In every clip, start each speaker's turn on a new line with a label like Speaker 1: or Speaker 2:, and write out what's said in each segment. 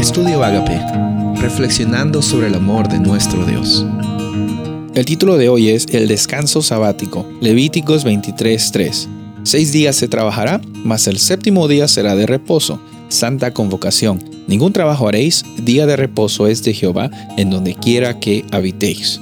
Speaker 1: Estudio Agape, reflexionando sobre el amor de nuestro Dios. El título de hoy es El descanso sabático, Levíticos 23:3. Seis días se trabajará, mas el séptimo día será de reposo, santa convocación. Ningún trabajo haréis, día de reposo es de Jehová, en donde quiera que habitéis.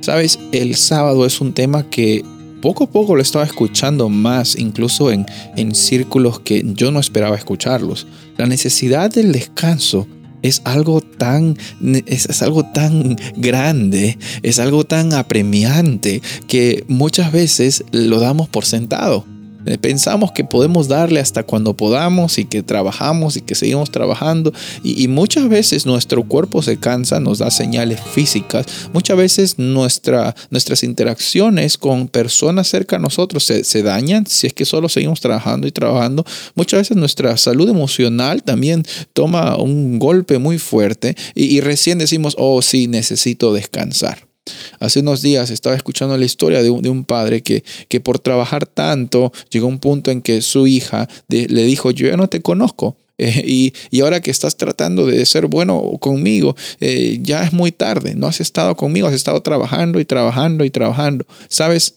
Speaker 1: Sabes, el sábado es un tema que poco a poco lo estaba escuchando más, incluso en, en círculos que yo no esperaba escucharlos. La necesidad del descanso es algo tan es, algo tan grande, es algo tan apremiante que muchas veces lo damos por sentado. Eh, pensamos que podemos darle hasta cuando podamos y que trabajamos y que seguimos trabajando. Y, muchas veces nuestro cuerpo se cansa, nos da señales físicas, muchas veces nuestra, nuestras interacciones con personas cerca a nosotros se, dañan si es que solo seguimos trabajando y trabajando, muchas veces nuestra salud emocional también toma un golpe muy fuerte y recién decimos, oh sí, necesito descansar. Hace unos días estaba escuchando la historia de un, padre que, que, por trabajar tanto llegó a un punto en que su hija le dijo, yo ya no te conozco. Eh, y, y, ahora que estás tratando de ser bueno conmigo, eh, ya es muy tarde, no has estado conmigo, has estado trabajando y trabajando y trabajando. ¿Sabes?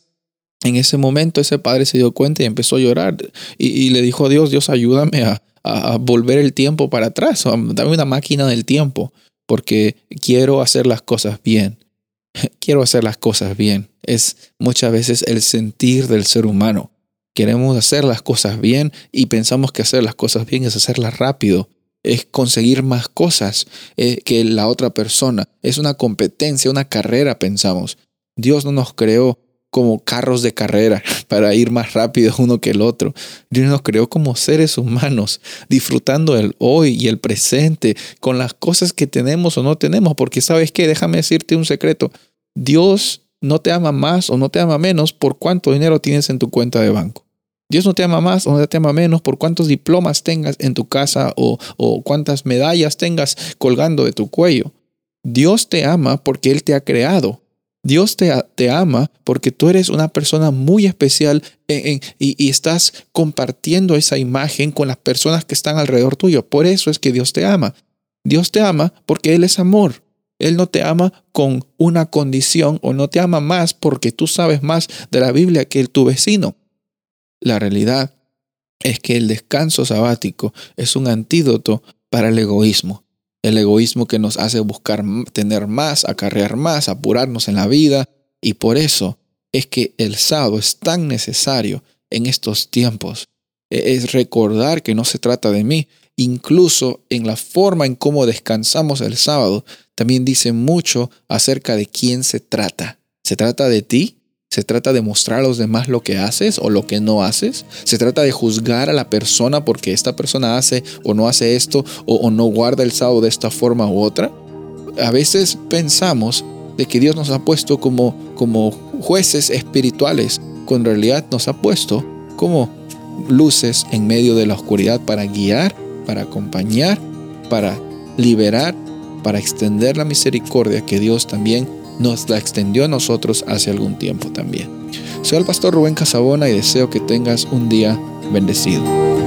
Speaker 1: En ese momento ese padre se dio cuenta y empezó a llorar y, le dijo Dios, Dios ayúdame a, a, volver el tiempo para atrás, dame una máquina del tiempo, porque quiero hacer las cosas bien. quiero hacer las cosas bien. Es muchas veces el sentir del ser humano. Queremos hacer las cosas bien y pensamos que hacer las cosas bien es hacerlas rápido, es conseguir más cosas eh, que la otra persona. Es una competencia, una carrera, pensamos. Dios no nos creó como carros de carrera para ir más rápido uno que el otro. Dios nos creó como seres humanos, disfrutando el hoy y el presente con las cosas que tenemos o no tenemos, porque sabes qué, déjame decirte un secreto. Dios no te ama más o no te ama menos por cuánto dinero tienes en tu cuenta de banco. Dios no te ama más o no te ama menos por cuántos diplomas tengas en tu casa o, o cuántas medallas tengas colgando de tu cuello. Dios te ama porque Él te ha creado Dios te, te, ama porque tú eres una persona muy especial y, y, estás compartiendo esa imagen con las personas que están alrededor tuyo. Por eso es que Dios te ama. Dios te ama porque Él es amor. Él no te ama con una condición o no te ama más porque tú sabes más de la Biblia que tu vecino. La realidad es que el descanso sabático es un antídoto para el egoísmo el egoísmo que nos hace buscar tener más, acarrear más, apurarnos en la vida. Y por eso es que el sábado es tan necesario en estos tiempos. E-, es recordar que no se trata de mí. Incluso en la forma en cómo descansamos el sábado, también dice mucho acerca de quién se trata. ¿Se trata de ti? ¿Se trata de mostrar a los demás lo que haces o lo que no haces? ¿Se trata de juzgar a la persona porque esta persona hace o no hace esto o, no guarda el sábado de esta forma u otra? A veces pensamos de que Dios nos ha puesto como, como jueces espirituales, cuando en realidad nos ha puesto como luces en medio de la oscuridad para guiar, para acompañar, para liberar, para extender la misericordia que Dios también nos la extendió a nosotros hace algún tiempo también. Soy el pastor Rubén Casabona y deseo que tengas un día bendecido.